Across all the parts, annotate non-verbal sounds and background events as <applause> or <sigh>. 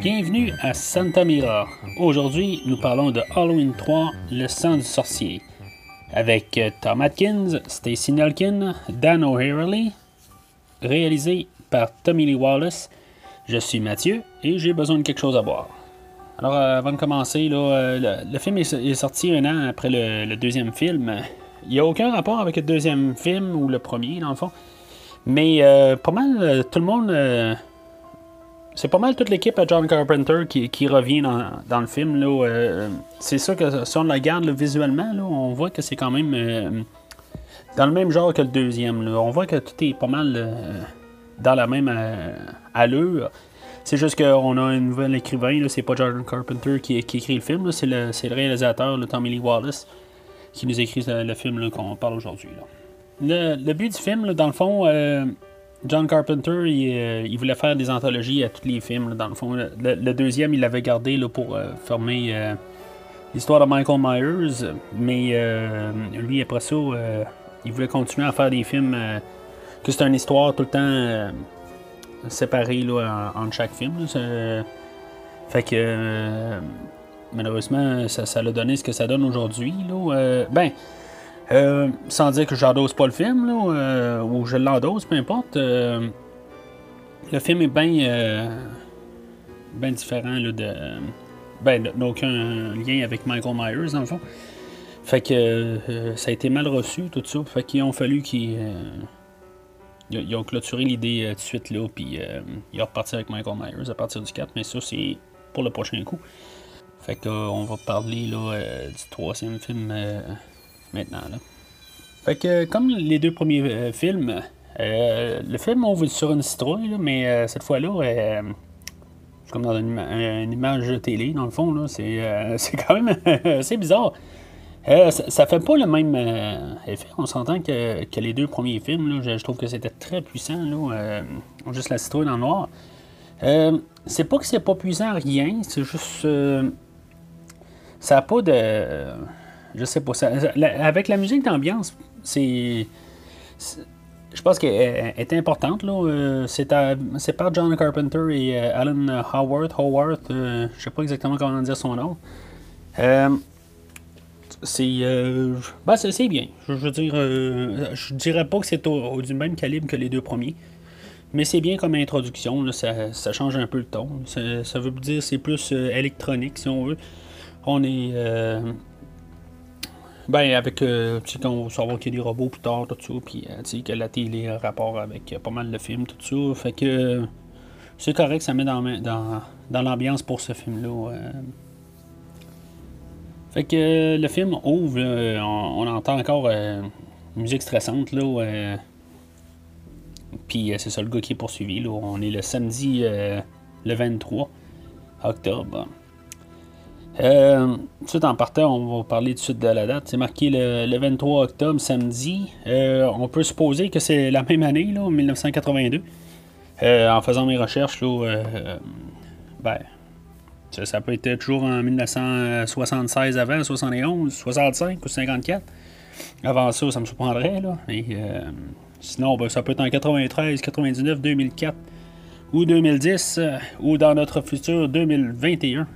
Bienvenue à Santa Mira. Aujourd'hui, nous parlons de Halloween 3, Le sang du sorcier, avec euh, Tom Atkins, Stacy Nelkin, Dan O'Harley, réalisé par Tommy Lee Wallace. Je suis Mathieu et j'ai besoin de quelque chose à boire. Alors, euh, avant de commencer, euh, le, film est, sorti un an après le, deuxième film. Il n'y a aucun rapport avec le deuxième film ou le premier, dans le fond. Mais pas mal, tout le monde c'est pas mal toute l'équipe à John Carpenter qui, revient dans, le film. Euh, c'est ça que si on la regarde visuellement, on voit que c'est quand même euh, dans le même genre que le deuxième. On voit que tout est pas mal euh, dans la même allure. C'est juste qu'on a un nouvel écrivain, c'est pas John Carpenter qui, écrit le film, c'est le, réalisateur, le Tommy Lee Wallace, qui nous écrit le, film qu'on parle aujourd'hui. Le, but du film, dans le fond, John Carpenter, euh, il, voulait faire des anthologies à tous les films, dans le fond. Le, deuxième, il l'avait gardé là, pour euh, former euh, l'histoire de Michael Myers, mais lui, après ça, il voulait continuer à faire des films que c'est une histoire tout le temps séparée là, entre chaque film. fait que malheureusement, ça, ça a donné ce que ça donne aujourd'hui. ben, euh, sans dire que j'endose pas le film, là, euh, ou je l'endose, peu importe. Euh, le film est bien ben différent là, de. Ben, n'a aucun lien avec Michael Myers, dans le fond. Fait que ça a été mal reçu, tout ça. Fait qu'ils ont fallu qu'ils. ils ont clôturé l'idée tout de suite, là, puis ils ont reparti avec Michael Myers à partir du 4, mais ça, c'est pour le prochain coup. Fait qu'on va parler là, du troisième film maintenant. Là. Fait que, comme les deux premiers euh, films, euh, le film on ouvre sur une citrouille, mais euh, cette fois-là, c'est comme dans une, image télé, dans le fond. Là, c'est, <laughs> quand même assez bizarre. ça, fait pas le même effet. On s'entend que, les deux premiers films, je, trouve que c'était très puissant. Là, juste la citrouille le noir. c'est pas que c'est pas puissant rien, c'est juste. ça n'a pas de je sais pas. Ça, avec la musique d'ambiance, c'est. Je pense qu'elle est importante. Là. Euh, c'est, par John Carpenter et euh, Alan Howard. Howard, euh, je sais pas exactement comment dire son nom. c'est, ben, c'est, bien. Je, veux dire, je dirais pas que c'est du même calibre que les deux premiers. Mais c'est bien comme introduction, ça, ça, change un peu le ton. Ça, veut dire c'est plus électronique si on veut. On est ben, avec. Euh, tu sais, on va savoir qu'il y a des robots plus tard, tout ça. Puis, euh, tu sais, que la télé a rapport avec euh, pas mal de films, tout ça. Fait que. c'est correct, ça met dans, dans, dans l'ambiance pour ce film-là. Fait que le film ouvre, on, entend encore musique stressante, là. Puis c'est ça le gars qui est poursuivi, là. On est le samedi le 23 octobre. Euh, en partant, on va parler tout de suite de la date. C'est marqué le, 23 octobre, samedi. Euh, on peut supposer que c'est la même année, là, 1982. Euh, en faisant mes recherches, euh, ben, ça, peut être toujours en 1976 avant, 71, 65 ou 54. Avant ça, ça me surprendrait. Sinon, ben, ça peut être en 93, 99, 2004 ou 2010 ou dans notre futur 2021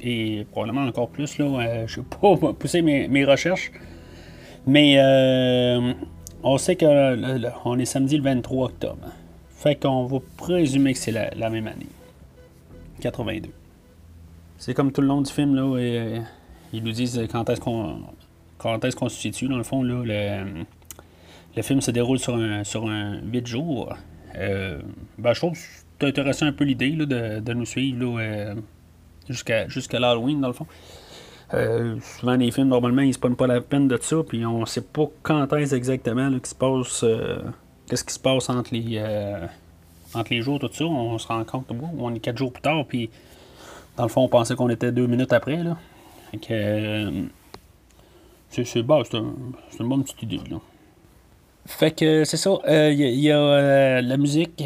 et probablement encore plus. Là, euh, je ne vais pas <laughs> pousser mes, recherches. Mais euh, on sait qu'on est samedi le 23 octobre. Fait qu'on va présumer que c'est la, même année. 82. C'est comme tout le long du film, là, et, ils nous disent quand est-ce qu'on quand est-ce qu'on se situe. Dans le fond, là, le, le film se déroule sur un, sur un 8 jours. Euh, ben, je trouve que c'est intéressant un peu l'idée de, de, nous suivre jusqu'à jusqu'à l'Halloween, dans le fond. Euh, souvent, les films, normalement, ils se prennent pas la peine de ça, puis on sait pas quand est-ce exactement qui se passe, euh, qu'est-ce qui se passe entre les, euh, entre les jours, tout ça, on se rend compte, on est quatre jours plus tard, puis dans le fond, on pensait qu'on était deux minutes après. Là. Fait que, euh, c'est, bah, c'est, un- une bonne petite idée. Fait que c'est ça. Il y, a- la musique.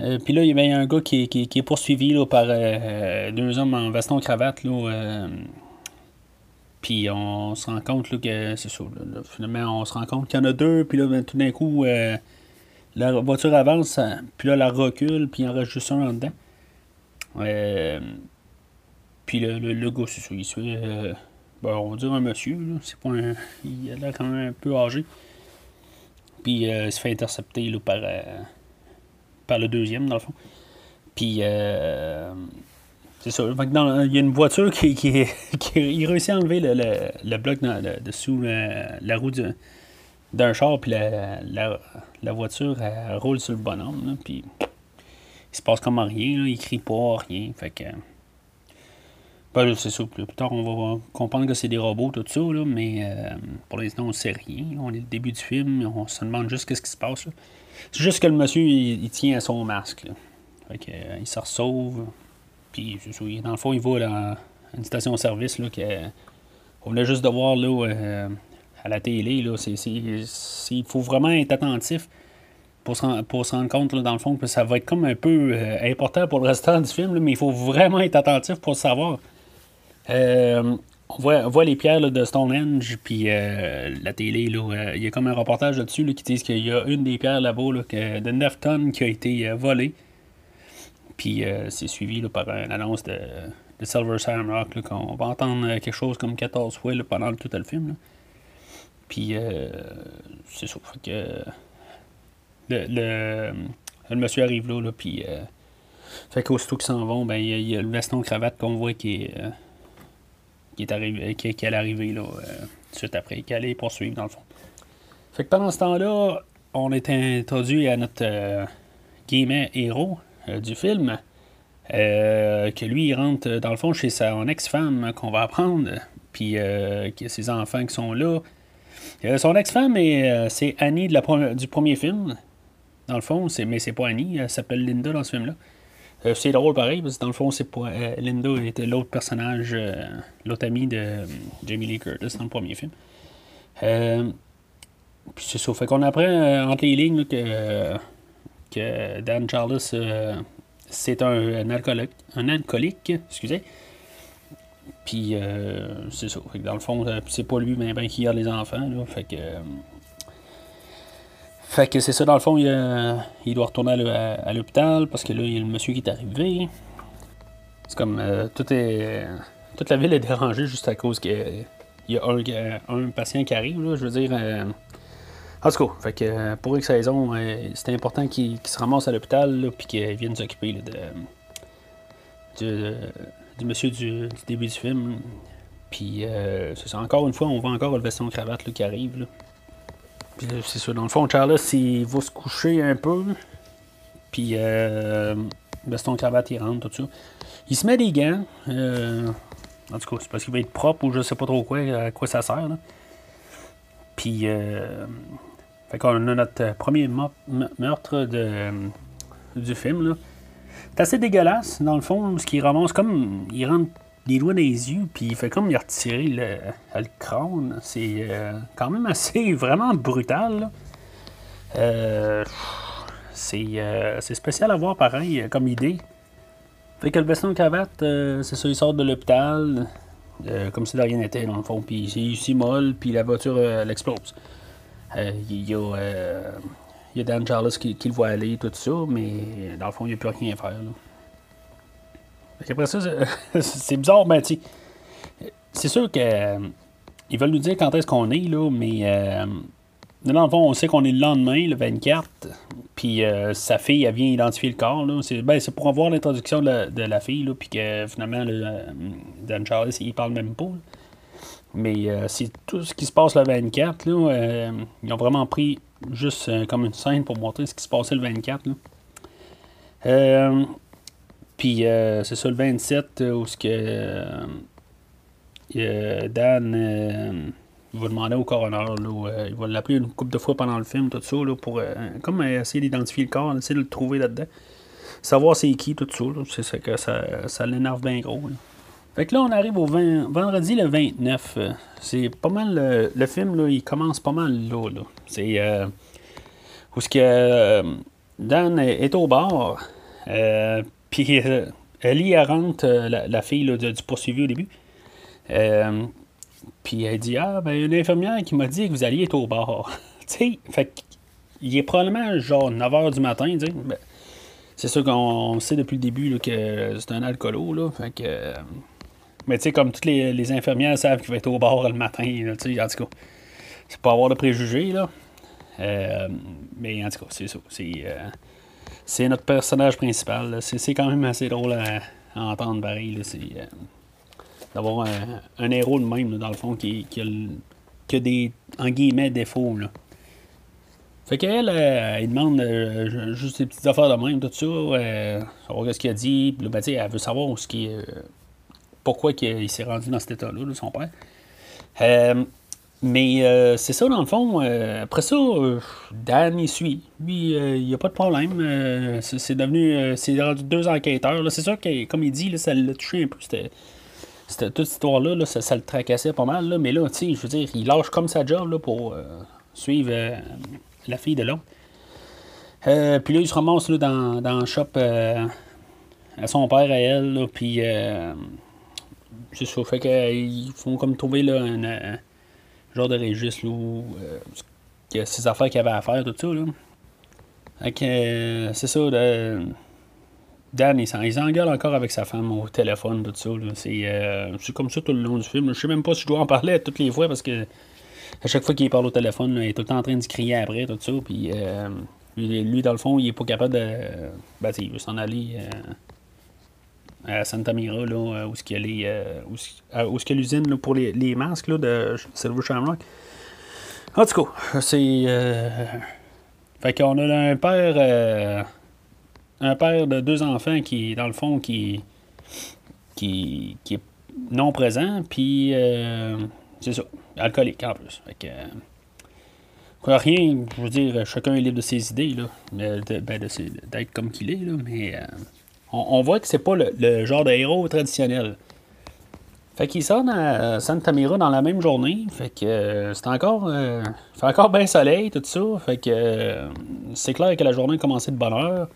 Euh, Puis là, il y avait un gars qui, est poursuivi là, par euh, deux hommes en veston-cravate. Là, euh, puis on se rend compte là, que c'est ça. là, finalement, on se rend compte qu'il y en a deux. Puis là, ben, tout d'un coup, euh, la voiture avance. Puis là, elle recule. Puis il en reste juste un en dedans. Puis le, le, le gars, c'est ça. Il se fait. ben, on va dire un monsieur. C'est pas un, il a l'air quand même un peu âgé. Puis il se fait intercepter par, par le deuxième, dans le fond. Puis euh, c'est ça. Il y a une voiture qui, <laughs> qui, il réussit à enlever le, le, le bloc dessous la, la roue du- d'un char. Puis la, la, la voiture elle roule sur le bonhomme. Là, puis il se passe comme rien. Là, il crie pas, rien. Fait que. Ben, c'est ça. Plus tard, on va comprendre que c'est des robots, tout ça, là, mais euh, pour l'instant, on sait rien. On est au début du film, on se demande juste qu'est-ce qui se passe. C'est juste que le monsieur, il, tient à son masque. Euh, il se sauve. Puis, dans le fond, il va à une station-service. là, que, on venait juste de voir là, euh, à la télé. Il faut vraiment être attentif pour se, pour se rendre compte, dans le fond, que ça va être comme un peu important pour le restant du film, mais il faut vraiment être attentif pour savoir. Euh, on, voit, les pierres de Stonehenge, puis euh, la télé, euh, il y a comme un reportage là-dessus là, qui dit qu'il y a une des pierres là-bas de 9 tonnes qui a été volée. Puis c'est suivi par une annonce de, Silver Shamrock, là, qu'on va entendre quelque chose comme 14 fois pendant tout le film. Puis c'est. Fait que, le, le, monsieur arrive là, puis fait qu'aussitôt qu'ils s'en vont, ben il y, y a le veston cravate qu'on voit qui est, qui est arrivé, qui, allait arriver là, euh, suite après, qui allait poursuivre dans le fond. Fait que pendant ce temps-là, on est introduit à notre euh, guillemets héros euh, du film. que lui, il rentre dans le fond chez son ex-femme qu'on va apprendre, puis euh, a ses enfants qui sont là. Son ex-femme, est, c'est Annie de la du premier film. Dans le fond, mais c'est pas Annie, elle s'appelle Linda dans ce film-là. Euh, c'est drôle pareil, parce que dans le fond, c'est pas, euh, Linda était l'autre personnage, euh, l'autre ami de euh, Jamie Lee Curtis dans le premier film. Euh, puis c'est ça, fait qu'on apprend entre les lignes que, que Dan Charles, c'est un, alcoolique, un alcoolique, excusez. Puis c'est ça, fait que dans le fond, c'est pas lui ben, ben, qui garde les enfants, fait que... fait que c'est ça, dans le fond, il, euh, doit retourner à, l'hô- à- à l'hôpital parce que là, il y a le monsieur qui est arrivé. C'est comme euh, tout est, toute la ville est dérangée juste à cause qu'il y a un, euh, un patient qui arrive. Là, je veux dire. euh, en tout cas, fait que, euh, pour raison, euh, c'est important qu'il se ramasse à l'hôpital puis qu'il vienne s'occuper de, du, monsieur du, début du film. Puis, c'est ça, encore une fois, on voit encore le veston cravate là, qui arrive. Là. Puis là, c'est ça, dans le fond, Charles, il va se coucher un peu. Puis, euh, veston cravate, il rentre, tout ça. Il se met des gants. euh, en tout cas, c'est parce qu'il va être propre ou je sais pas trop quoi, à quoi ça sert. Là. Puis, euh, fait qu'on a notre euh, premier meurtre de, euh, du film. Là. C'est assez dégueulasse, dans le fond, ce qu'il ramasse comme. Il rentre des doigts les yeux, puis il fait comme il a retiré le, le crâne. C'est euh, quand même assez <laughs> vraiment brutal. Euh, c'est euh, c'est spécial à voir pareil comme idée. Fait que le veston cravate, c'est ça, il sort de l'hôpital, comme si de rien n'était, dans le fond, puis il s'immole, puis la voiture, elle explose. Euh, Il y, a, il y a Dan Charles qui, le voit aller, tout ça, mais dans le fond, il n'y a plus rien à faire. Qu'après ça, <laughs> c'est- bizarre, mais sais, c'est sûr que euh, ils veulent nous dire quand est-ce qu'on est, là, mais euh, dans le fond, on sait qu'on est le lendemain, le 24, puis euh, sa fille, vient identifier le corps. C'est ben, pour avoir l'introduction de la, de la fille, puis que finalement, le, Dan Charles, il parle même pas. Mais c'est tout ce qui se passe le 24. Là, ils ont vraiment pris juste comme une scène pour montrer ce qui se passait le 24. Là. Puis euh, c'est ça le 27 euh, où ce que euh, Dan va demander au coroner, là, il va l'appeler une couple de fois pendant le film, tout ça, là, pour comme essayer d'identifier le corps, essayer de le trouver là-dedans. savoir c'est qui, tout ça. C'est ça que ça, ça l'énerve bien gros. Fait que là, on arrive au vendredi le 29. C'est pas mal. Le, film, là, il commence pas mal là. C'est. Où ce que Dan est au bar. Puis Ellie, elle rentre, la, fille du poursuivi au début. Puis elle dit Ah, ben, une infirmière qui m'a dit que vous alliez être au bar. <laughs> tu sais, fait il est probablement genre 9 h du matin. Ben, c'est sûr qu'on sait depuis le début que c'est un alcoolo, là. Que. mais tu sais, comme toutes les, infirmières savent qu'il va être au bar le matin, tu en tout cas. C'est pas avoir de préjugés, là. Euh, mais en tout cas, c'est ça. C'est, euh, c'est notre personnage principal. C'est, quand même assez drôle à, entendre pareil. Euh, d'avoir un, héros de même, dans le fond, qui, a, des, en guillemets, défauts. Fait qu'elle, euh, elle demande euh, juste des petites affaires de même, tout ça, euh, savoir ce qu'il a dit. Ben, elle veut savoir ce qui, pourquoi il, s'est rendu dans cet état-là, son père. Mais c'est ça, dans le fond. après ça, Dan, il suit. Lui, il n'y a pas de problème. c'est devenu. c'est deux enquêteurs. C'est sûr que, comme il dit, là, ça l'a touché un peu. C'était cette, toute cette histoire-là, ça, le tracassait pas mal. Là, mais là, tu sais, je veux dire, il lâche comme sa job là, pour euh, suivre euh, la fille de l'autre. Euh, puis là, il se ramasse là, dans, dans le shop à son père, à elle. Là, puis c'est ça. Fait qu'ils font comme trouver là, genre de il y a ses affaires qu'il avait à faire, tout ça. Que c'est ça. Dan, il s'engueule encore avec sa femme au téléphone, tout ça. Euh, c'est comme ça tout le long du film. Je sais même pas si je dois en parler toutes les fois parce que à chaque fois qu'il parle au téléphone, il est tout le temps en train de crier après, tout ça. Puis euh, lui, dans le fond, il est pas capable de. Ben, il veut s'en aller euh, à Santa Mira, là, où est-ce qu'il y a l'usine pour les, les, masques là, de Silver Shamrock. En tout cas, c'est. fait qu'on a un père un père de deux enfants qui, dans le fond, qui, qui, qui est non présent, puis euh, c'est ça, alcoolique en plus. Fait que, euh, rien, je veux dire, chacun est libre de ses idées, là, ben, d'être comme qu'il est, là, mais euh, on, voit que c'est pas le, genre de héros traditionnel. Fait qu'il sort à Santa Mira dans la même journée. Fait que c'est encore. fait encore bien soleil, tout ça. Fait que c'est clair que la journée a commencé de bonne heure.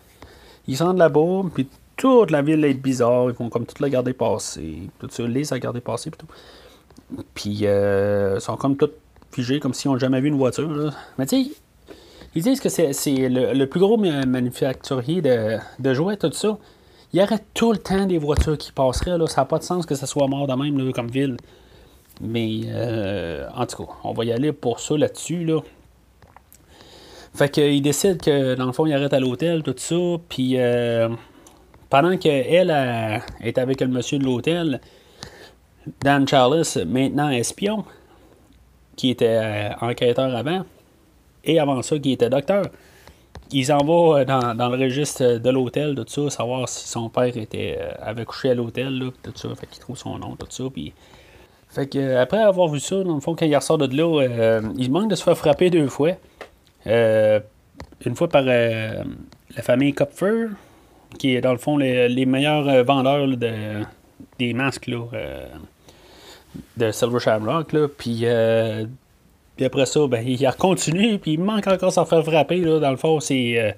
Ils sont là-bas, puis toute la ville est bizarre. Ils vont comme tout la garder passer. Tout ça, les garder passer, plutôt. Puis, euh, ils sont comme tout figés, comme s'ils n'ont jamais vu une voiture. Mais tu sais, ils disent que c'est, le, plus gros manufacturier de, de, jouets, tout ça. Il y tout le temps des voitures qui passeraient. Là. Ça n'a pas de sens que ça soit mort de même comme ville. Mais euh, en tout cas, on va y aller pour ça là-dessus. Là. Fait qu'il décide que, dans le fond, il arrête à l'hôtel, tout ça. Puis, euh, pendant qu'elle est avec le monsieur de l'hôtel, Dan Charles, maintenant espion, qui était euh, enquêteur avant, et avant ça, qui était docteur, il s'en va dans, dans, le registre de l'hôtel, tout ça, savoir si son père était, euh, avait couché à l'hôtel, tout ça. Fait qu'il trouve son nom, tout ça. Puis, fait que, après avoir vu ça, dans le fond, quand il ressort de là, il manque de se faire frapper deux fois. Euh, une fois par euh, la famille Kopfer, qui est dans le fond les, meilleurs euh, vendeurs de, des masques là, de Silver Shamrock. Là, puis, après ça, ben, il continue, puis il manque encore s'en faire frapper. Là, dans le fond, c'est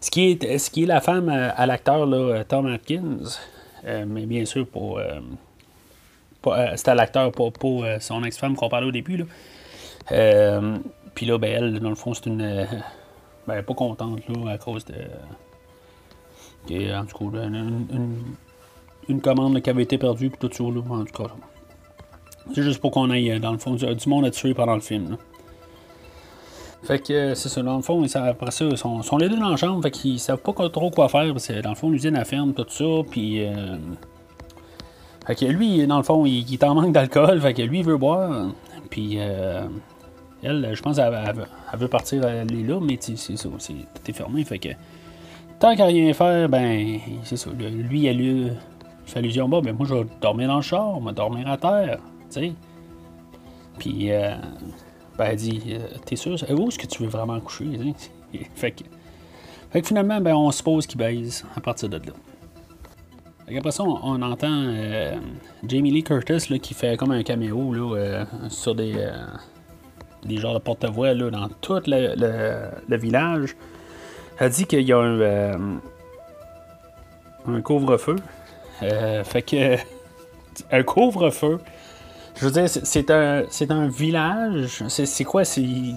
ce, qui est, ce qui est la femme à, l'acteur Tom Atkins. mais bien sûr, pour. c'était à l'acteur, pour, son ex-femme qu'on parlait au début. Puis là, ben, elle, dans le fond, c'est une. Euh, ben, pas contente, là, à cause de. en tout cas, une, une, commande qui avait été perdue, puis tout ça, là, en tout cas. C'est juste pour qu'on aille, dans le fond, du monde à tuer pendant le film. Fait que euh, c'est ça, dans le fond, après ça, ils sont, sont, les deux dans la chambre, fait qu'ils savent pas trop quoi faire, parce que dans le fond, l'usine a ferme, tout ça, puis. Euh, fait que lui, dans le fond, il, il est en manque d'alcool, fait que lui, il veut boire, puis. Euh, elle, je pense qu'elle veut partir aller là, mais c'est ça, c'est fermé. Fait que tant qu'à rien faire, ben, c'est ça. Lui, elle lui fait allusion, bon, ben moi, je vais dormir dans le char, je vais dormir à terre, tu sais? Puis, euh, ben, elle dit, euh, t'es sûr, où est-ce que tu veux vraiment coucher, <laughs> fait que. Fait que finalement, ben, on suppose qu'il baise à partir de là. Après ça, on, entend euh, Jamie Lee Curtis là, qui fait comme un caméo là, euh, sur des, euh, des genres de porte-voix dans tout le, le, village. Elle dit qu'il y a un, un couvre-feu. fait que. <laughs> Un couvre-feu. Je veux dire, c'est un, un village. C'est quoi? Il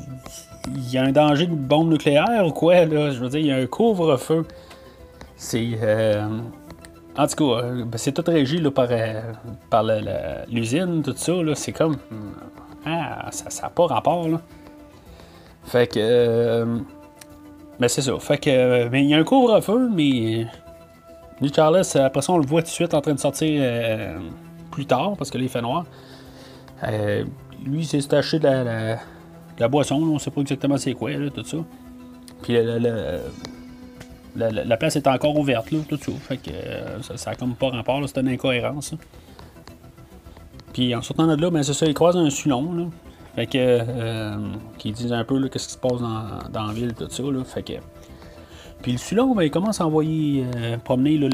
y a un danger de bombe nucléaire ou quoi, là? Je veux dire, il y a un couvre-feu. C'est. Euh, en tout cas, euh, ben, c'est tout régi par, euh, par l'usine, tout ça. C'est comme. Ah, ça n'a pas rapport, là. Fait que. ben, c'est ça. Fait que. mais il y a un couvre-feu, mais. New Charles, après ça, on le voit tout de suite en train de sortir plus tard, parce que là, il fait noir. Lui, il s'est staché de la boisson, on sait pas exactement c'est quoi, tout ça. Puis la, place est encore ouverte, tout ça. Fait que euh, ça, n'a comme pas rapport, c'est une incohérence. Puis en sortant de là, ben, c'est ça, ils croisent un sulon, là. Fait que. Euh, qui disent un peu qu'est-ce qui se passe dans, la ville, tout ça. Fait que. Puis le sulon, ben, il commence à envoyer euh, promener le,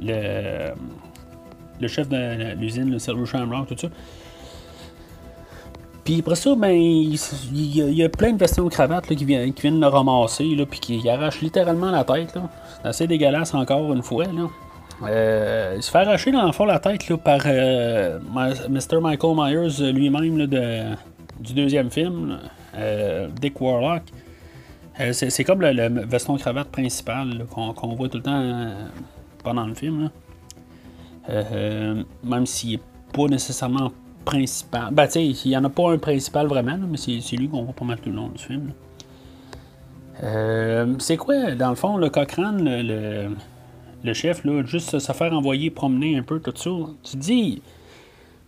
le, le, chef de l'usine, le Silver Shamrock, tout ça. Puis après ça, ben, il, y a plein de vestions cravates là, qui, viennent, qui viennent le ramasser, là, puis qui arrachent littéralement la tête. C'est assez dégueulasse encore une fois. Là. Euh, il se fait arracher dans le fond la tête là, par euh, Mr. Michael Myers lui-même de, du deuxième film, euh, Dick Warlock. c'est, comme le, veston cravate principal qu'on, voit tout le temps pendant le film. Même s'il n'est pas nécessairement principal. Ben, tu sais, il n'y en a pas un principal vraiment, mais c'est lui qu'on voit pas mal tout le long du film. Euh, c'est quoi, dans le fond, le Cochrane, le, chef, là, juste se faire envoyer promener un peu, tout ça? Tu dis,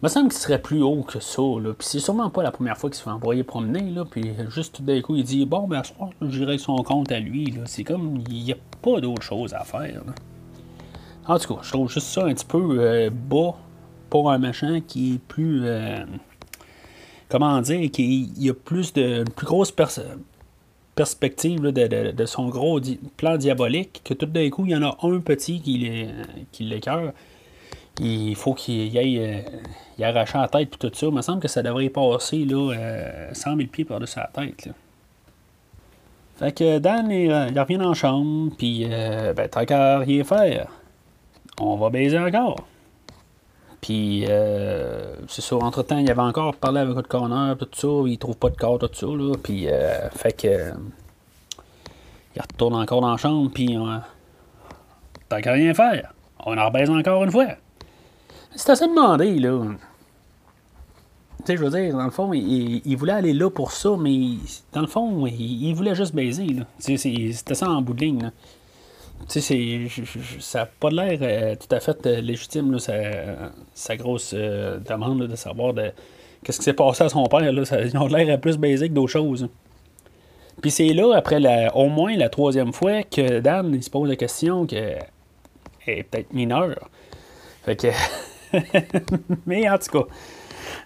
il me semble qu'il serait plus haut que ça. Puis c'est sûrement pas la première fois qu'il se fait envoyer promener. Puis juste tout d'un coup, il dit, bon, ben, ce soir, j'irai son compte à lui. C'est comme, il n'y a pas d'autre chose à faire, En tout cas, je trouve juste ça un petit peu euh, bas pour un machin qui est plus. Euh, comment dire, qui a plus de. plus grosse perspective de, son gros plan diabolique, que tout d'un coup, il y en a un petit qui l'écœure. Il faut qu'il aille euh, il arrache la tête et tout ça. Il me semble que ça devrait passer là, 100 euh, 000 pieds par-dessus la tête. Fait que Dan, il, revient en chambre, puis ben, t'as qu'à rien faire. On va baiser encore. Puis, euh, c'est ça, entre-temps, il avait encore parlé avec le coroner, tout ça, il trouve pas de corps, tout ça, là. Puis, euh, fait que. il retourne encore dans la chambre, puis. T'as qu'à rien faire. On en rebaise encore une fois. C'est assez demandé, là. Tu sais, je veux dire, dans le fond, il, voulait aller là pour ça, mais dans le fond, il, voulait juste baiser, là. C'était ça en bout de ligne, là tu sais, ça n'a pas l'air euh, tout à fait euh, légitime, là, sa, grosse euh, demande de savoir de, qu'est-ce qui s'est passé à son père. Là, ça, ils ont l'air plus basique d'autres choses. Puis c'est là, après au moins la troisième fois, que Dan il se pose la question qu'elle est peut-être mineure. Fait que. <laughs> Mais en tout cas,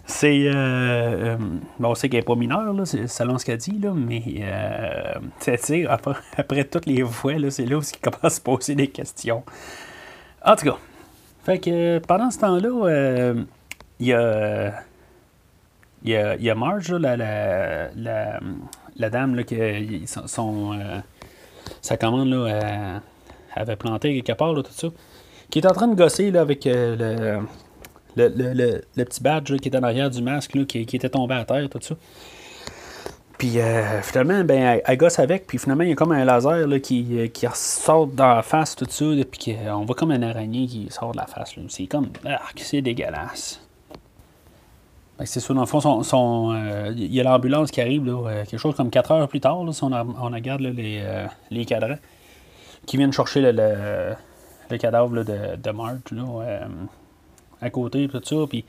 c'est. Euh, euh, bon, on sait qu'elle n'est pas mineure, là, selon ce qu'elle dit, là, mais. Euh, tu après, <laughs> après, toutes les fois, là, c'est là où il commence à se poser des questions. En tout cas. Fait que pendant ce temps-là, euh, il y a. Il y a, y a Marge, la, la, la, dame, là, qui, son, sa commande, là, avait planté quelque part, tout ça, qui est en train de gosser là, avec le, le, petit badge qui était en arrière du masque, qui, était tombé à terre, tout ça. Puis euh, finalement, ben, elle, gosse avec, puis finalement, il y a comme un laser qui, euh, qui sort dans la face, tout ça, puis on voit comme un araignée qui sort de la face. C'est comme. Ah, c'est dégueulasse. c'est ça, dans le fond, euh, il y a l'ambulance qui arrive, quelque chose comme 4 heures plus tard, si on, regarde les, les cadrans, qui viennent chercher le, cadavre de, de Marge. Là, à côté, tout ça. Puis,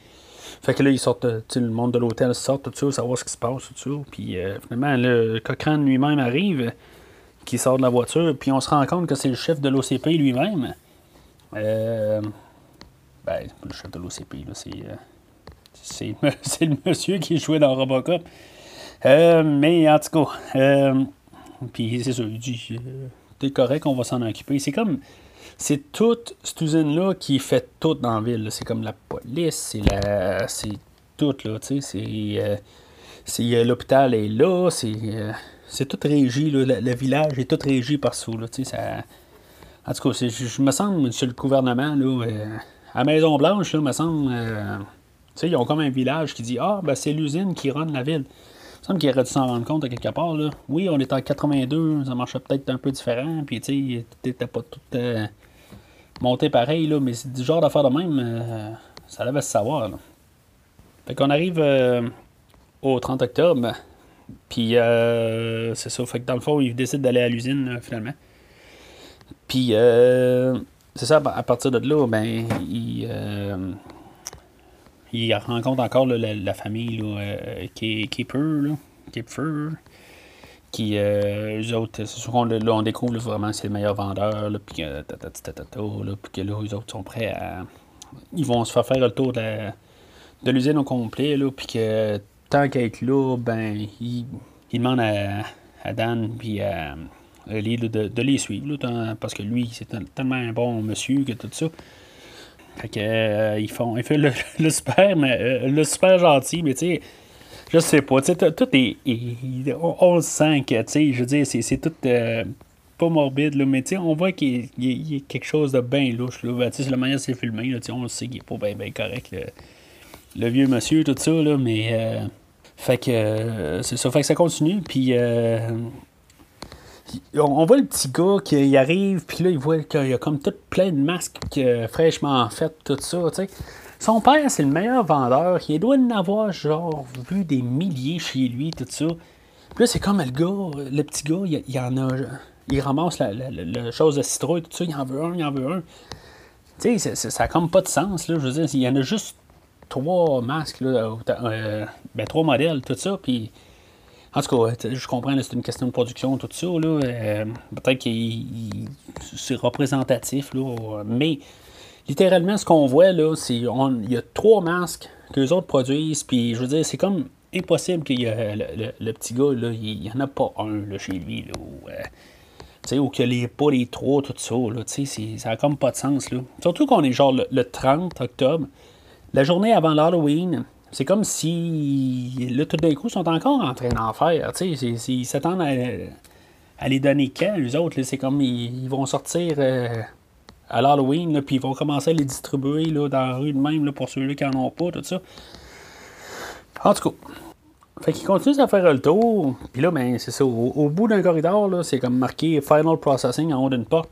fait que là, ils sortent, le monde de l'hôtel sort, tout ça, savoir ce qui se passe, tout ça. Puis, euh, finalement, le Cochrane lui-même arrive, qui sort de la voiture, puis on se rend compte que c'est le chef de l'OCP lui-même. Euh, ben, le chef de l'OCP, là, c'est. Euh, <laughs> c'est le monsieur qui jouait dans Robocop. Euh, mais en tout cas, puis c'est ça, il dit est correct, on va s'en occuper. C'est comme. C'est toute cette usine-là qui fait tout dans la ville. C'est comme la police, c'est la. C'est tout, là, tu sais. Euh, c'est l'hôpital est là, c'est. c'est tout régi, là, le, village est tout régi par ça, là, tu sais. Ça. En tout cas, je, me sens, sur le gouvernement, là, à Maison-Blanche, là, me semble. tu sais, ils ont comme un village qui dit Ah, ben c'est l'usine qui run la ville. Me semble qu'il aurait dû s'en rendre compte à quelque part. Là. Oui, on est en 82, ça marchait peut-être un peu différent, puis tu sais, t'étais pas tout euh, monté pareil, là, mais c'est du genre d'affaire de même, euh, ça devait se savoir. Fait qu'on arrive euh, au 30 octobre, puis c'est ça, fait que dans le fond, il décide d'aller à l'usine, finalement. Puis, c'est ça, à partir de là, ben, il il rencontre encore la, famille euh, qui, est qui, euh, eux autres, c'est sûr qu'on on découvre vraiment c'est le meilleur vendeur, puis que, puis que là, eux autres sont prêts à. Ils vont se faire faire le tour de, l'usine au complet, puis que tant qu'à être là, ben, ils il demandent à, Dan, puis à. de, les suivre, parce que lui, c'est tellement un bon monsieur que tout ça. Fait que, euh, ils font, ils font <laughs> le, super, mais, euh, le super gentil, mais tu sais, je sais pas, tu sais, tout est, on, le sent que, tu sais, je veux dire, c'est tout euh, pas morbide, là, mais tu sais, on voit qu'il y, a quelque chose de bien louche, là, ben, tu sais, la manière c'est filmé, là, tu sais, on le sait qu'il est pas bien correct, le, vieux monsieur, tout ça, là, mais, fait que, c'est ça, fait que ça continue, puis on voit le petit gars qui arrive, puis là, il voit qu'il y a comme tout plein de masques fraîchement faits, tout ça, tu sais. Son père, c'est le meilleur vendeur. Il doit en avoir, genre, vu des milliers chez lui, tout ça. Puis là, c'est comme le gars, le petit gars, il, il en a. Il ramasse la, chose de citrouille, tout ça, il en veut un, il en veut un. Tu sais, ça n'a comme pas de sens, là. Je veux dire, il y en a juste trois masques, euh, ben, trois modèles, tout ça, puis en tout cas, je comprends, c'est une question de production, tout ça. Euh, peut-être que c'est représentatif, là, mais littéralement, ce qu'on voit, là, c'est il y a trois masques que les autres produisent, puis je veux dire, c'est comme impossible qu'il y ait le, petit gars, là, il n'y en a pas un là, chez lui, ou, qu'il n'y ait pas les trois, tout ça, là, ça n'a comme pas de sens. Là. Surtout qu'on est genre le 30 octobre, la journée avant l'Halloween, c'est comme si, là, tout d'un coup, sont encore en train d'en faire. Ils s'attendent à, les donner quand, les autres? C'est comme, ils, vont sortir euh, à l'Halloween, puis ils vont commencer à les distribuer là, dans la rue de même pour ceux-là qui n'en ont pas, tout ça. En tout cas. Fait qu'ils continuent à faire le tour. Puis là, ben, c'est ça. Au, au bout d'un corridor, c'est comme marqué Final Processing en haut d'une porte.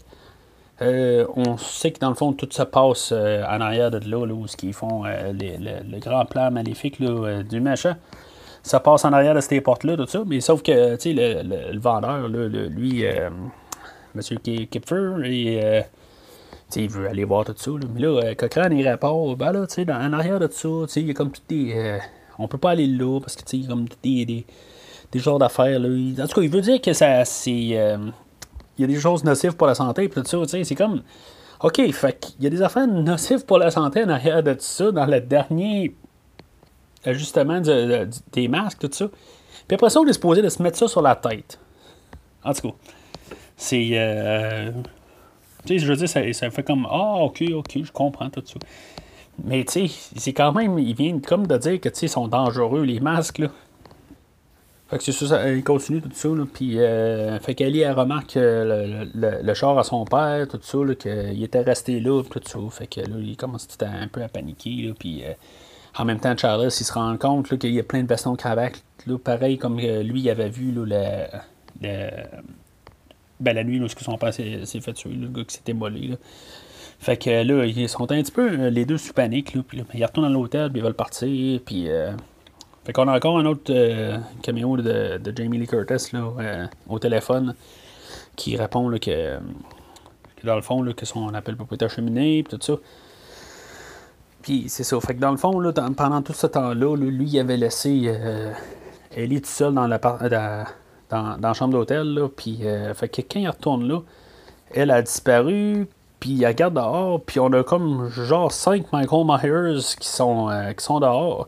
Euh, on sait que dans le fond, tout se passe euh, en arrière de là, où ce qu'ils font euh, le, grand plan maléfique du machin. Ça passe en arrière de ces portes-là, tout ça. Mais sauf que, tu sais, le, vendeur, lui, M. Kipfer, et, il veut aller voir tout ça. Mais là, Cochrane, il répond, ben là, sais, en arrière de tout ça, il y a comme tout des. on peut pas aller là parce que, il y a comme des, des, des genres d'affaires. En tout cas, il veut dire que ça, c'est il y a des choses nocives pour la santé, puis tout ça, c'est comme... OK, fait qu'il y a des affaires nocives pour la santé en arrière de tout ça, dans le dernier ajustement des masques, tout ça. Puis après ça, on est supposé de se mettre ça sur la tête. En tout cas, c'est... Euh, tu sais, je veux dire, ça, ça fait comme, ah, OK, OK, je comprends tout ça. Mais tu sais, c'est quand même, il vient comme de dire que, tu sais, ils sont dangereux, les masques, là. Fait que c'est ça, il continue tout ça, là, puis euh, fait qu'Ali elle remarque le, le, char à son père, tout ça, qu'il était resté là, tout ça. Fait que là, il commence tout un peu à paniquer, là, puis euh, en même temps, Charles, il se rend compte qu'il y a plein de bastons cravates, là, pareil comme euh, lui, il avait vu là, le, ben, la nuit où son père s'est fait tuer, le gars qui s'était molé. Là. Fait que là, ils sont un petit peu les deux sous panique, là, puis là, ils retournent dans l'hôtel, puis ils veulent partir, puis fait qu'on a encore un autre euh, caméo de, Jamie Lee Curtis là, euh, au téléphone qui répond là, que, dans le fond, là, que son appel propriétaire cheminée, et tout ça. Puis c'est ça. Fait que dans le fond, là, pendant tout ce temps-là, lui, il avait laissé euh, Ellie tout seul dans la, dans, chambre d'hôtel. Puis fait que quand il retourne là, elle a disparu. Puis il regarde dehors. Puis on a comme genre 5 Michael Myers qui sont, qui sont dehors.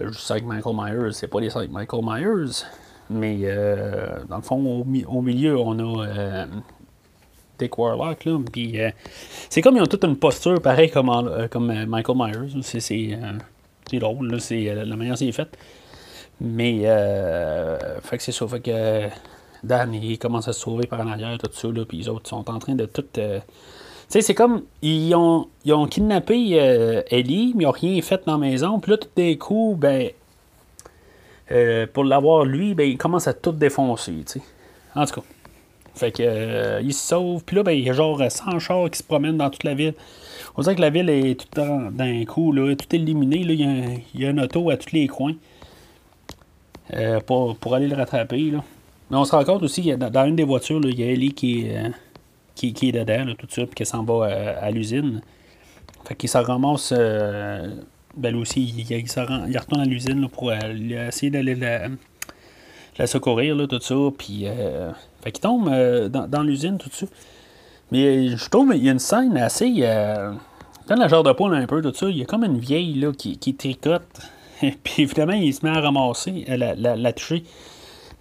Je sais que Michael Myers, c'est pas les 5 Michael Myers, mais euh, dans le fond, au, milieu, on a euh, Dick Warlock. Là. Puis, euh, c'est comme ils ont toute une posture pareil comme, euh, euh, Michael Myers. C'est, drôle, c'est la manière c'est fait. Mais, fait que c'est ça. Fait que Dan, il commence à se sauver par en arrière, tout ça. Puis les autres sont en train de tout. Sais, c'est comme. Ils ont, ils ont kidnappé Ellie, mais ils n'ont rien fait dans la maison. Puis là, tout d'un coup, ben. pour l'avoir, lui, ben, il commence à tout défoncer, tu sais. En tout cas. Fait que euh, il se sauve. Puis là, ben, il y a genre 100 chars qui se promènent dans toute la ville. On dirait que la ville est tout d'un coup, là, tout illuminé. Là. Il, y a, y a un auto à tous les coins euh, pour, pour, aller le rattraper. Là. Mais on se rend compte aussi, dans, une des voitures, là, il y a Ellie qui, euh, qui, est dedans, tout ça, puis qui s'en va à, à l'usine. Fait qu'il s'en ramasse. ben lui aussi, il, retourne à l'usine pour essayer d'aller la, secourir, tout ça. Puis fait qu'il tombe euh, dans, l'usine, tout ça. Mais je trouve qu'il y a une scène assez. Euh, dans la genre de poule un peu, tout ça. Il y a comme une vieille là, qui, qui tricote. <laughs> puis évidemment, il se met à ramasser, à la, la, la toucher.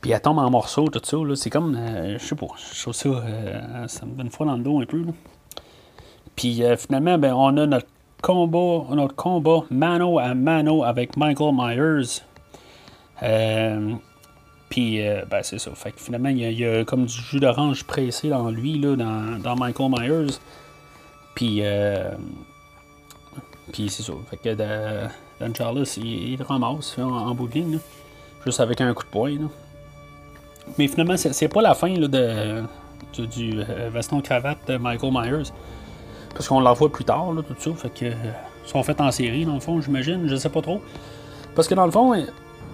Puis elle tombe en morceaux, tout ça. C'est comme. Euh, je sais pas. Je trouve ça. Euh, ça me donne une fois dans le dos un peu. Là. Puis finalement, ben, on a notre combat, notre combat mano à mano avec Michael Myers. Euh, puis, euh, ben, c'est ça. Fait que finalement, il y, a, comme du jus d'orange pressé dans lui, là, dans, dans Michael Myers. Puis, euh, puis c'est ça. Fait que Dan Charles, il, il ramasse en, en bout de ligne, juste avec un coup de poing. Là. Mais finalement, c'est pas la fin là, de, du, du euh, veston-cravate de Michael Myers. Parce qu'on l'envoie plus tard, là, tout ça. Fait que, ils sont faits en série, dans le fond, j'imagine. Je sais pas trop. Parce que dans le fond,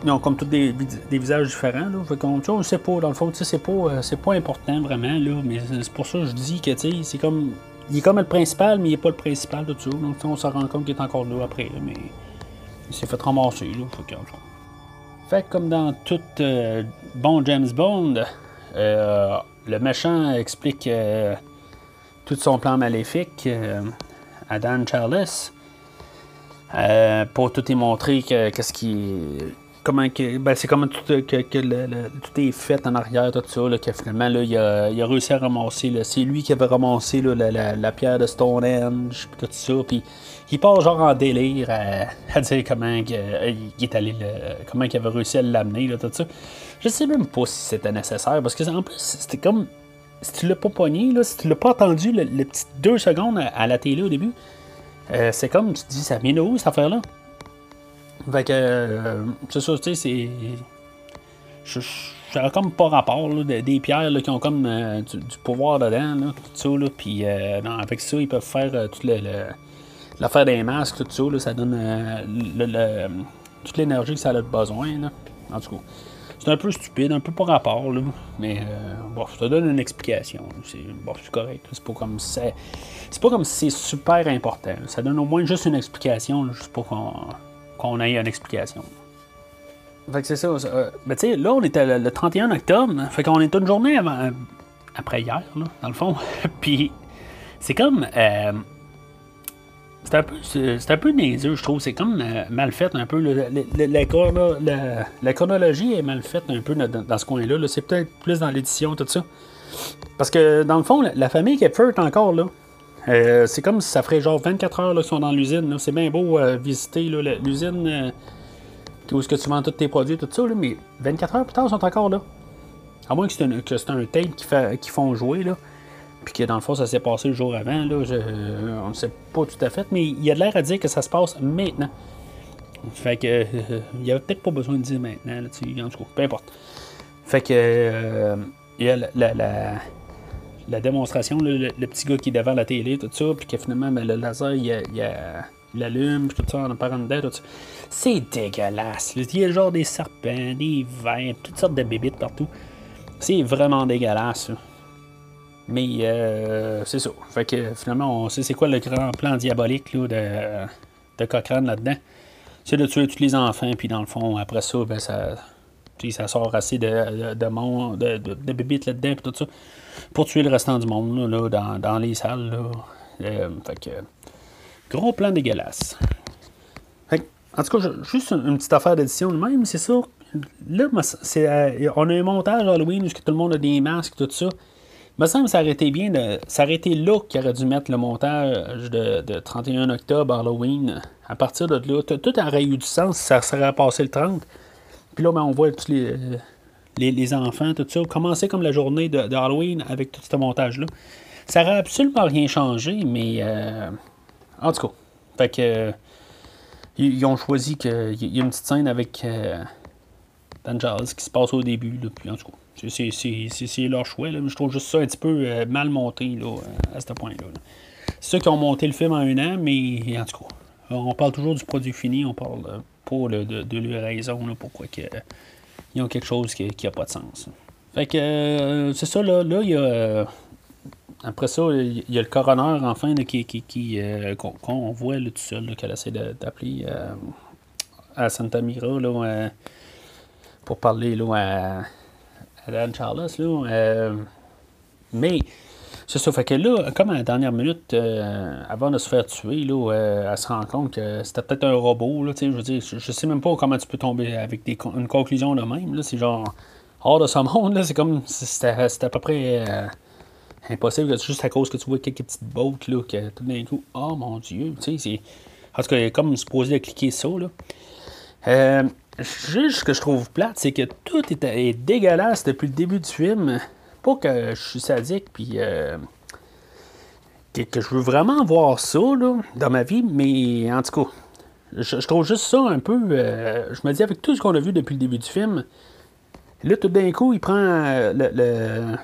ils ont comme tous des, visages différents. Là. Fait qu'on, on sait pas, dans le fond, c'est pas, euh, c'est pas important vraiment, là, mais c'est pour ça que je dis que c'est comme. Il est comme le principal, mais il est pas le principal de tout. Donc on se rend compte qu'il est encore là après, mais il s'est fait ramasser. Là, fait, fait comme dans tout euh, bon James Bond, euh, le méchant explique tout son plan maléfique à Dan Charles. pour tout y montrer qu'est-ce qui comment que, ben, c'est comment tout, est fait en arrière, tout ça, que finalement, il, a, réussi à ramasser, c'est lui qui avait ramassé la, pierre de Stonehenge, puis tout ça, puis il part genre en délire à, dire comment euh, il est allé, comment il avait réussi à l'amener, tout ça. Je sais même pas si c'était nécessaire, parce que en plus, c'était comme, si tu l'as pas pogné, si tu l'as pas entendu les petites deux secondes à, la télé au début, euh, c'est comme, tu te dis, ça vient de où, cette affaire-là? Fait que, euh, c'est ça, tu sais, c'est. Ça comme pas rapport, là, des, pierres là, qui ont comme euh, du, pouvoir dedans, là, tout ça, là, puis euh, avec ça, ils peuvent faire toute l'affaire des masques, tout ça, là, ça donne toute l'énergie que ça a besoin, là. En tout cas, c'est un peu stupide, un peu pas rapport, là, mais bon, ça donne une explication. C'est, bon, correct, c'est pas comme c'est, c'est pas comme si c'est super important. Ça donne au moins juste une explication, juste pour qu'on qu'on ait une explication. Fait que c'est ça. Euh, ben, tu sais, là, on était le, 31 octobre. Fait qu'on est une journée avant, après hier, là, dans le fond. <laughs> Puis, c'est comme. Euh, c'est un peu, c'est un peu niaiseux, je trouve. C'est comme euh, mal fait un peu. La, la, chronologie est mal faite un peu dans, ce coin-là. c'est peut-être plus dans l'édition, tout ça. Parce que dans le fond, la, famille Kepfer est encore là. Euh, c'est comme si ça ferait genre 24 heures qu'ils sont dans l'usine. C'est bien beau euh, visiter l'usine euh, où est-ce que tu vends tous tes produits, tout ça, mais 24 heures plus tard, ils sont encore là. À moins que c'est un, tape qui, fait, qui font jouer, là. Puis que dans le fond, ça s'est passé le jour avant, là. on ne sait pas tout à fait, mais il y a de l'air à dire que ça se passe maintenant. Fait que <laughs> il n'y avait peut-être pas besoin de dire maintenant, là, en tout cas, peu importe. Fait que il y a la démonstration, le, petit gars qui est devant la télé, tout ça, puis que finalement, ben, le laser, il, il, allume, puis tout ça, en parlant dedans, tout ça. C'est dégueulasse. Il y a genre des serpents, des vers, toutes sortes de bébites partout. C'est vraiment dégueulasse. Mais euh, c'est ça. Fait que finalement, on sait c'est quoi le grand plan diabolique là, de, de Cochrane là-dedans. C'est de tuer tous les enfants, puis dans le fond, après ça, ben ça, ça sort assez de, de, de, de, de bébites là-dedans, puis tout ça pour tuer le restant du monde là, dans, dans, les salles. Là. Euh, fait que, gros plan dégueulasse. Fait, en tout cas, juste une, petite affaire d'édition de même, c'est ça. Là, euh, on a un montage Halloween où tout le monde a des masques, tout ça. me semble que ça aurait été bien, de, ça aurait là qu'il aurait dû mettre le montage de, 31 octobre, Halloween. À partir de là, tout aurait eu du sens ça serait passé le 30. Puis là, ben, on voit tous les, les, enfants, tout ça, commencer comme la journée de, Halloween avec tout ce montage-là. Ça aurait absolument rien changé, mais euh, en tout cas, fait que ils ont choisi qu'il y a une petite scène avec euh, Dan qui se passe au début, puis en tout cas. C'est leur choix. Là. Je trouve juste ça un petit peu euh, mal monté là, à ce point-là. C'est ceux qui ont monté le film en un an, mais en tout cas, on parle toujours du produit fini, on parle euh, pas de, de raison, pourquoi que, ils ont quelque chose qui n'a pas de sens. Fait que euh, c'est ça, là, là il y a. après ça, il y a le coroner, enfin, qui, qui, qu'on voit tout seul, qu'elle essaie d'appeler à Santa Mira, là, pour parler là, à Alan Charles, là. Euh, mais, c'est ça. Fait que là, comme à la dernière minute, euh, avant de se faire tuer, là, euh, elle se rend compte que c'était peut-être un robot, là, je veux dire, je, sais même pas comment tu peux tomber avec des, une conclusion de même. C'est genre hors de ce monde. C'est comme, c'était à peu près impossible, juste à cause que tu vois quelques petites bottes, là, que tout d'un coup, oh mon Dieu, c'est... En tout cas, comme supposé de cliquer ça, là. Euh, Juste ce que je trouve plate, c'est que tout est, dégueulasse depuis le début du film. Que je suis sadique, puis euh, que, je veux vraiment voir ça là, dans ma vie, mais en tout cas, je, trouve juste ça un peu. Euh, je me dis, avec tout ce qu'on a vu depuis le début du film, là, tout d'un coup, il prend euh, le,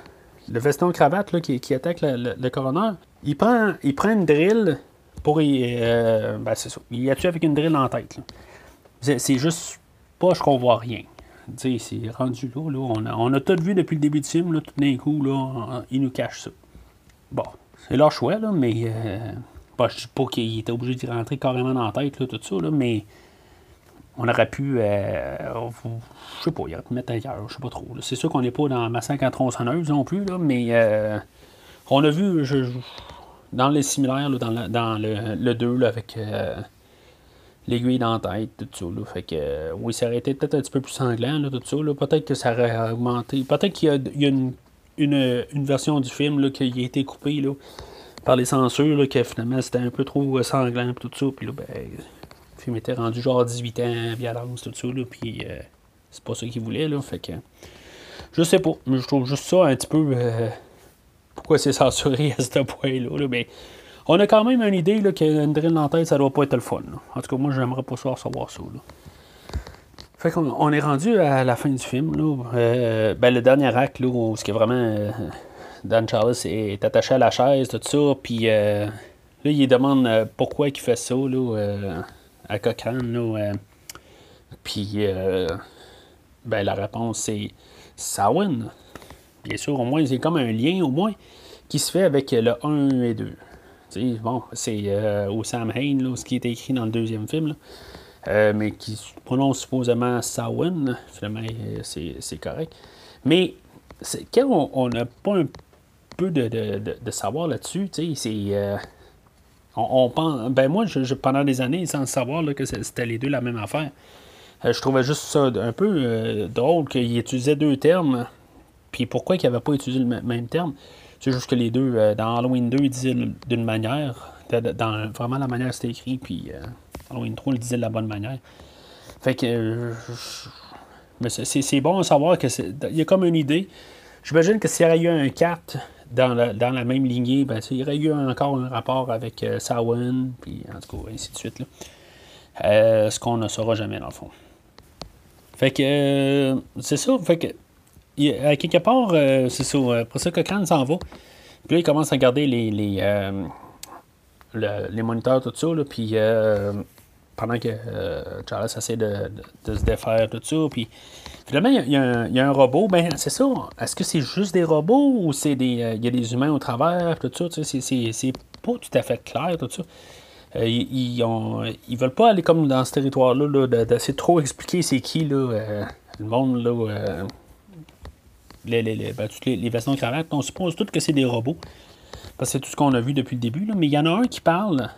le, veston cravate là, qui, attaque le, coroner. Il prend, il prend une drill pour y. ben, c'est ça. Il a tué avec une drill en tête. C'est juste pas qu'on voit rien. C'est rendu là, là on, a, on a tout vu depuis le début du film, là, tout d'un coup, là, nous cachent ça. Bon, c'est leur choix, là, mais euh, je dis pas qu'il était obligé d'y rentrer carrément dans la tête, là, tout ça, là, mais on aurait pu, euh, je sais pas, il aurait pu mettre ailleurs, je sais pas trop. C'est sûr qu'on n'est pas dans ma 50 tronçonneuse non plus, là, mais euh, on a vu dans les similaires, là, dans, dans le, le 2, là, avec euh, l'aiguille dans la tête, tout ça. Là. Fait que, euh, oui, ça aurait été peut-être un petit peu plus sanglant, là, tout ça. Là. Peut-être que ça aurait augmenté. Peut-être qu'il y a, une, une, version du film là, qui a été coupée là, par les censures, là, que finalement c'était un peu trop euh, sanglant, tout ça. Puis là, ben, le film était rendu genre 18 ans, violence, tout ça. Là, puis euh, c'est pas ça qu'il voulait. Là, fait que, je sais pas, mais je trouve juste ça un petit peu. pourquoi c'est censuré à ce point-là. Là, ben, on a quand même une idée là, qu'une drill en tête, ça doit pas être le fun. En tout cas, moi, j'aimerais pas savoir ça. Fait qu'on on est rendu à la fin du film. Là. Euh, ben, le dernier acte, là, où ce qui est vraiment. Euh, Dan Charles est attaché à la chaise, tout ça. Puis euh, là, il demande pourquoi il fait ça là, à Cochrane. Là, puis ben, la réponse, c'est Samhain. Bien sûr, au moins, c'est comme un lien, au moins, qui se fait avec le 1 et 2 bon, c'est euh, Sam Hain, ce qui est écrit dans le deuxième film, euh, mais qui prononce supposément Sawen. Finalement, euh, c'est correct. Mais quand on n'a pas un peu de, savoir là-dessus, c'est. On, pense, ben moi, pendant des années, sans savoir que c'était les deux la même affaire, je trouvais juste ça un peu drôle qu'il utilisait deux termes. Puis pourquoi il n'avait pas utilisé le même terme c'est juste que les deux, euh, dans Halloween 2, ils disaient d'une manière, dans vraiment la manière c'était écrit, puis euh, Halloween 3, ils disaient de la bonne manière. Fait que. Euh, mais c'est bon à savoir que il y a comme une idée. J'imagine que s'il y aurait eu un 4 dans la, dans la même lignée, ben, il y aurait eu encore un rapport avec euh, puis en tout cas, ainsi de suite. Là. ce qu'on ne saura jamais dans le fond. Fait que c'est ça. Fait que à quelque part, euh, c'est ça. Euh, pour ça, que quand s'en va, puis là, il commence à regarder les, les, euh, les moniteurs, tout ça, là, puis pendant que Charles essaie de, de, se défaire, tout ça, puis finalement, il y, a, il y a un robot, ben c'est ça. Est-ce que c'est juste des robots ou c'est des, il y a des humains au travers, tout ça, tu sais, c'est pas tout à fait clair, tout ça. ils, ont, ils veulent pas aller comme dans ce territoire-là, là, d'essayer de trop expliquer c'est qui, là, le monde, là, les, les, ben, les, les on suppose tous que c'est des robots. Parce que c'est tout ce qu'on a vu depuis le début. Mais il y en a un qui parle,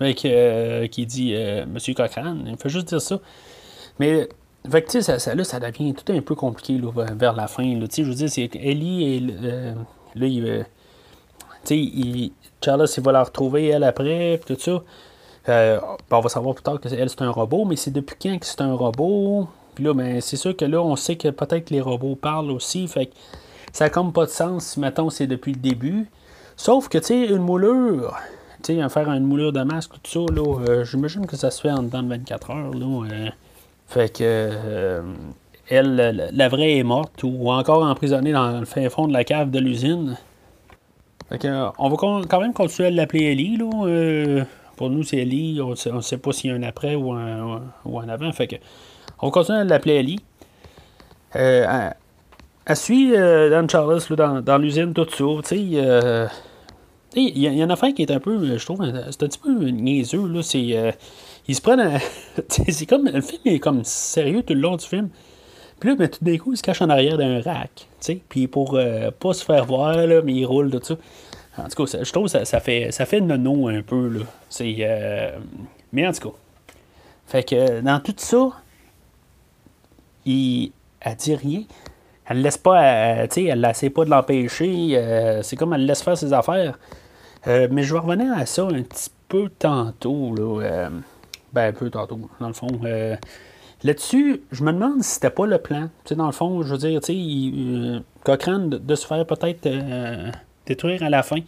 avec, euh, qui dit euh, Monsieur Cochrane. Il fait juste dire ça. Mais fait que, ça, là, ça devient tout un peu compliqué là, vers la fin. Là. Je veux dire, c'est Ellie et, euh, là, il, il, Charles, il va la retrouver, elle, après, tout ça. Euh, on va savoir plus tard que elle, c'est un robot, mais c'est depuis quand que c'est un robot? Puis là, ben, c'est sûr que là, on sait que peut-être les robots parlent aussi. Fait que ça n'a comme pas de sens si, mettons, c'est depuis le début. Sauf que, tu sais, une moulure, tu sais, faire une moulure de masque, tout ça, là, euh, j'imagine que ça se fait en dedans de 24 heures, là. Euh. fait que, elle, la vraie est morte ou encore emprisonnée dans le fin fond de la cave de l'usine. Fait que, on va quand même continuer à l'appeler Ellie, là. pour nous, c'est Ellie. On ne sait pas s'il y a un après ou un, ou un avant. Fait que, on continue à l'appeler Ellie. Euh, elle, suit euh, Dan Charles dans, dans l'usine, tout ça. Euh, il y, a une affaire qui est un peu, je trouve, c'est un petit peu niaiseux. Là, c'est, euh, ils se prennent. <laughs> c'est comme, le film est comme sérieux tout le long du film. Puis là, ben, tout d'un coup, il se cache en arrière d'un rack. Puis pour pas se faire voir, là, mais il roule tout ça. En tout cas, je trouve que ça, fait, ça fait nono un peu. Là. C'est, mais en tout cas. Fait que dans tout ça, il, elle dit rien. Elle ne laisse pas, euh, tu sais, elle n'essaie pas de l'empêcher. Euh, c'est comme elle laisse faire ses affaires. Euh, mais je vais revenir à ça un petit peu tantôt. Là, ben, un peu tantôt, dans le fond. Là-dessus, je me demande si c'était pas le plan. Tu sais, dans le fond, je veux dire, sais, Cochrane de, se faire peut-être détruire à la fin.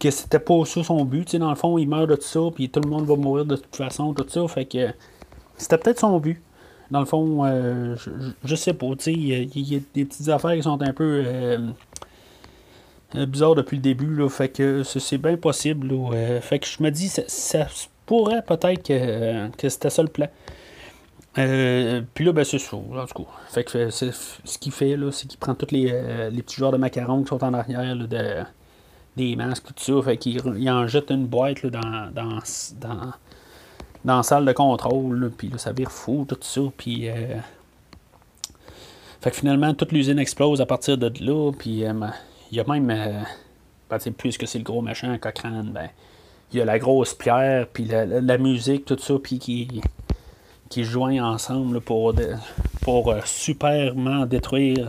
Que c'était pas ça son but. Tu sais, dans le fond, il meurt de tout ça, puis tout le monde va mourir de toute façon, tout ça. Fait que c'était peut-être son but. Dans le fond, euh, je, sais pas, il y, a des petites affaires qui sont un peu euh, euh, bizarres depuis le début, là, fait que c'est bien possible. fait que je me dis, ça, ça pourrait peut-être que, c'était ça le plan. puis là, ben, c'est ça, en tout cas. Fait que ce qu'il fait, là, c'est qu'il prend tous les, petits joueurs de macarons qui sont en arrière de, des masques, tout ça. Fait qu'il en jette une boîte là, dans, dans, dans la salle de contrôle, puis là, ça vire fou, tout ça, puis... Euh, fait que finalement, toute l'usine explose à partir de là, puis euh, il y a même... Euh, ben, plus que c'est le gros machin Cochrane, ben... Il y a la grosse pierre, puis la, musique, tout ça, puis qui, qui ensemble pour, pour superment détruire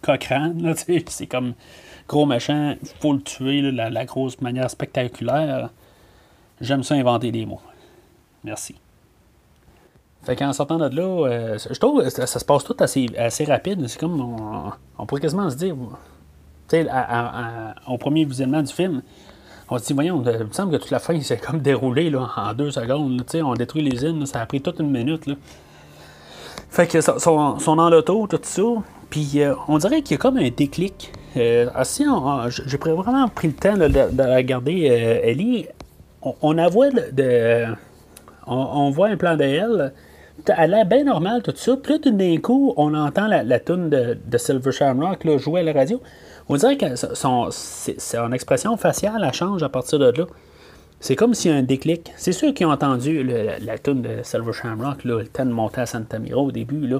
Cochrane. <laughs> C'est comme gros machin, il faut le tuer, la, la grosse manière spectaculaire. J'aime ça inventer des mots. Merci. Fait qu'en sortant de là, euh, je trouve que ça, se passe tout assez, assez rapide. C'est comme, on, pourrait quasiment se dire, tu sais, au premier visionnement du film, on se dit, voyons, il me semble que toute la fin <laughs> s'est comme déroulé là, en deux secondes. sais, on détruit les usines, ça a pris toute une minute. Là. Fait que sont dans l'auto, tout ça. Puis euh, on dirait qu'il y a comme un déclic. Euh, j'ai vraiment pris le temps de, regarder Ellie. On, on de on, voit un plan d'elle. Elle a bien normale, tout ça. Puis là, tout d'un coup, on entend la, la tune de, Silver Shamrock là, jouer à la radio. On dirait que son, son expression faciale, elle change à partir de là. C'est comme s'il y a un déclic. C'est sûr qu'ils ont entendu la, la tune de Silver Shamrock, le temps de monter à Santa Mira au début. Là.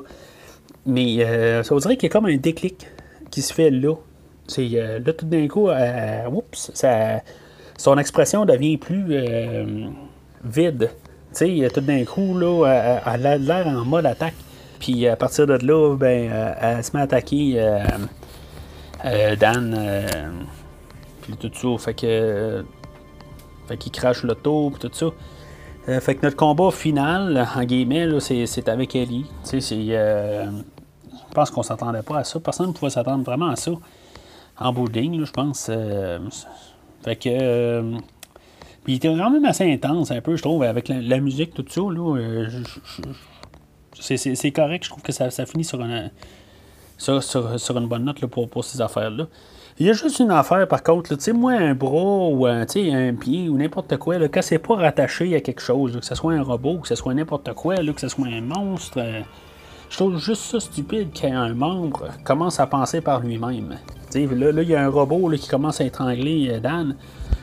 Mais euh, ça dirait qu'il y a comme un déclic qui se fait là. C'est, euh, là, tout d'un coup, euh, oups, ça, son expression devient plus vide. Tu sais, tout d'un coup, là, elle, a l'air en mode attaque. Puis à partir de là, ben, euh, elle se met à attaquer euh, euh, Dan. puis tout ça. Fait que. fait qu'il crache l'auto, puis tout ça. fait que notre combat final, en guillemets, c'est, avec Ellie. C'est. je pense qu'on s'attendait pas à ça. Personne ne pouvait s'attendre vraiment à ça. En bout je pense. fait que puis il était quand même assez intense, un peu, je trouve, avec la, musique, tout ça. Là, euh, c'est correct, je trouve que ça, ça finit sur une, sur, sur, une bonne note là, pour, pour ces affaires-là. Il y a juste une affaire, par contre, tu sais, moi, un bras ou un, un pied ou n'importe quoi, là, quand c'est pas rattaché à quelque chose, que ce soit un robot, que ce soit n'importe quoi, là, que ce soit un monstre, euh, je trouve juste ça stupide qu'un membre commence à penser par lui-même. Là, il y a un robot qui commence à étrangler euh, Dan.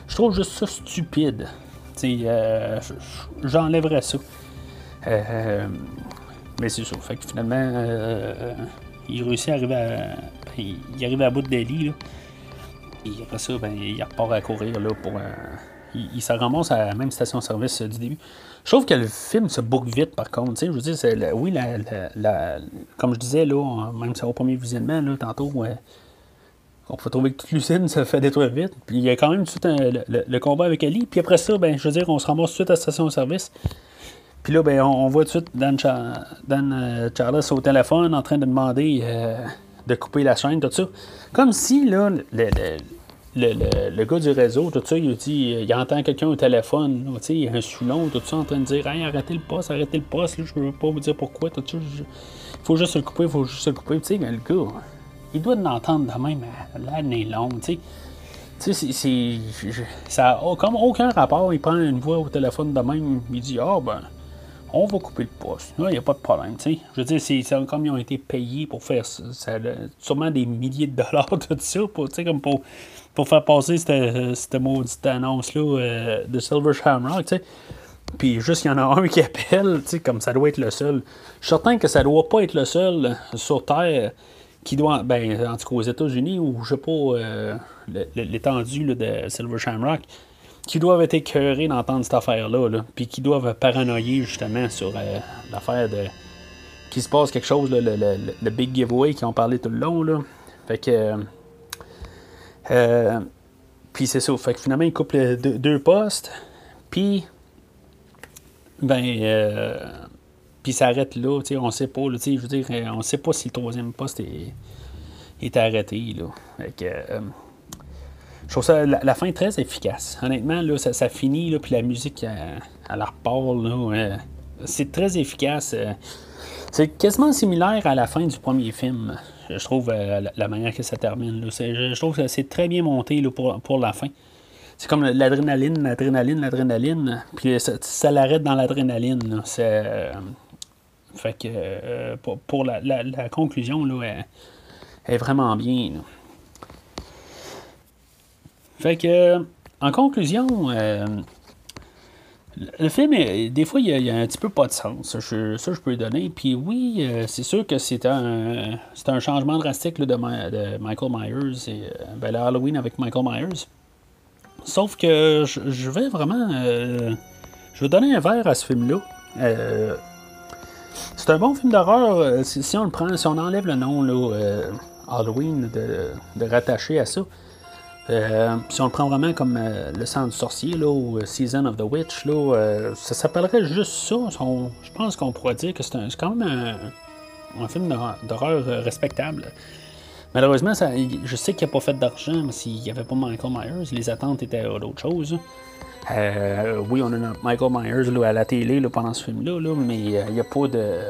Je trouve juste ça stupide. Euh, J'enlèverais ça. Euh, mais c'est ça. Fait que finalement, euh, il réussit à arriver à. Ben, il arrive à bout de Delhi. Et après ça, ben, il repart à courir là, pour. Il, il se ramasse à la même station-service du début. Je trouve que le film se boucle vite, par contre. Je veux dire, oui, comme je disais, là, même au premier visionnement, tantôt, on peut trouver que toute l'usine se fait détruire vite. Puis il y a quand même tout le, combat avec Ali. Puis après ça, ben, je veux dire, on se ramasse tout de suite à la station-service. Puis là, ben, on, voit tout de suite Dan, Dan Charles au téléphone en train de demander de couper la chaîne, tout ça. Comme si, là, gars du réseau, tout ça, il dit, il entend quelqu'un au téléphone, tu sais, il y a un soulon, tout ça, en train de dire, hey, arrêtez le poste, arrêtez le poste, là, je veux pas vous dire pourquoi, tout ça, il faut juste le couper, il faut juste le couper, tu sais, le gars, il doit l'entendre de même, l'année longue, tu sais. Tu sais, c'est. Ça a comme aucun rapport. Il prend une voix au téléphone de même, il dit Ah, ben, on va couper le poste. Là, il n'y a pas de problème. sais. Je veux dire, c'est comme ils ont été payés pour faire ça. sûrement des milliers de dollars, <laughs> tout ça, pour, comme pour, pour faire passer cette, cette maudite annonce-là euh, de Silver Shamrock. sais. Puis juste, il y en a un qui appelle, comme ça doit être le seul. Je suis certain que ça doit pas être le seul sur Terre qui doit, ben, en tout cas aux États-Unis, ou je sais pas, euh, l'étendue de Silver Shamrock, qui doivent être écœurés d'entendre cette affaire-là, puis qui doivent paranoïer justement sur euh, l'affaire de. qu'il se passe quelque chose, le, le, big giveaway qui ont parlé tout le long. Là. Fait que. Euh, puis c'est ça. Fait que finalement, ils coupent deux, postes. Puis. Ben. Euh, puis ça arrête là. On sait pas. Là, je veux dire, on sait pas si le troisième poste est, est arrêté. Là. Que. Je trouve ça, la, fin très efficace. Honnêtement, là, ça, finit, là, puis la musique, elle, elle repart. c'est très efficace. Euh. c'est quasiment similaire à la fin du premier film, je trouve, euh, la, manière que ça termine. Je, trouve que c'est très bien monté pour, la fin. C'est comme l'adrénaline, l'adrénaline, l'adrénaline. Puis ça, l'arrête dans l'adrénaline. Euh, fait que pour, la, conclusion, là, elle, est vraiment bien. Fait que, en conclusion, euh, le film, des fois, il y, a, un petit peu pas de sens. Je, ça, je peux le donner. Puis oui, euh, c'est sûr que c'est un, changement drastique de, Michael Myers et euh, ben, Halloween avec Michael Myers. Sauf que je, vais vraiment. je vais donner un verre à ce film-là. c'est un bon film d'horreur. Si, on le prend, si on enlève le nom là, Halloween, de, de rattacher à ça. Euh, si on le prend vraiment comme euh, le sang du sorcier, là, ou euh, Season of the Witch, là, ça s'appellerait juste ça. je pense qu'on pourrait dire que c'est, quand même un, film d'horreur respectable. Malheureusement, je sais qu'il n'a pas fait d'argent, mais s'il n'y avait pas Michael Myers, les attentes étaient d'autres choses. oui, on a Michael Myers à la télé pendant ce film-là, mais il n'y a pas de.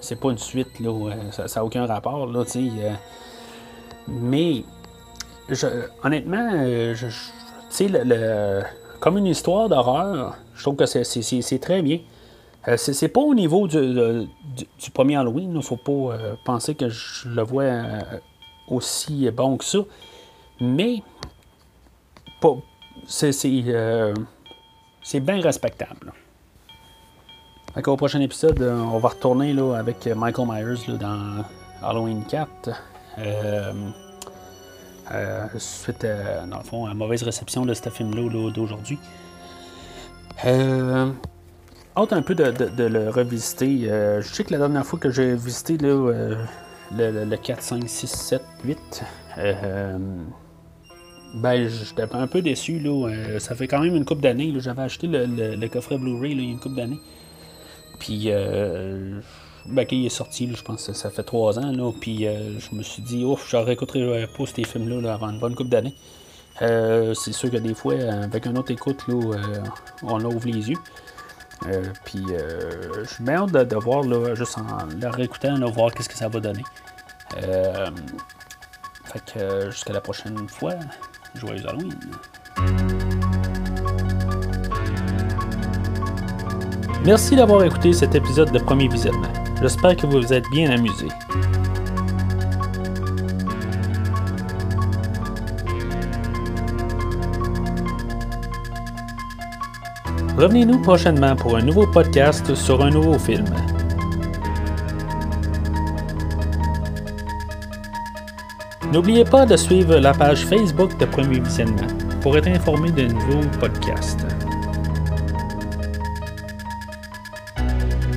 C'est pas une suite, là, ça n'a aucun rapport. Là, mais honnêtement, euh, je, comme une histoire d'horreur, je trouve que c'est très bien. Euh, c'est pas au niveau du, premier Halloween, il ne faut pas euh, penser que je le vois aussi bon que ça. Mais c'est bien respectable. au prochain épisode, on va retourner là, avec Michael Myers dans Halloween 4. Euh, suite, à, dans le fond, à la mauvaise réception de ce film-là d'aujourd'hui. Euh, un peu de, le revisiter. Euh, je sais que la dernière fois que j'ai visité le, 4, 5, 6, 7, 8, ben, j'étais un peu déçu. Là. ça fait quand même une coupe d'années. J'avais acheté le, coffret Blu-ray il y a une coupe d'années. Puis ben, est sorti, je pense que ça fait trois ans, là, puis euh, je me suis dit, ouf, je réécouterai pas ces films-là avant une bonne couple d'années. Euh, c'est sûr que des fois, avec un autre écoute, là, euh, on ouvre les yeux. puis je suis bien hâte de, voir, là, juste en le réécoutant, là, voir qu'est-ce que ça va donner. fait que jusqu'à la prochaine fois, joyeux Halloween! Merci d'avoir écouté cet épisode de Premier Visionnement. J'espère que vous vous êtes bien amusé. Revenez-nous prochainement pour un nouveau podcast sur un nouveau film. N'oubliez pas de suivre la page Facebook de Premier Visionnement pour être informé de nouveaux podcasts.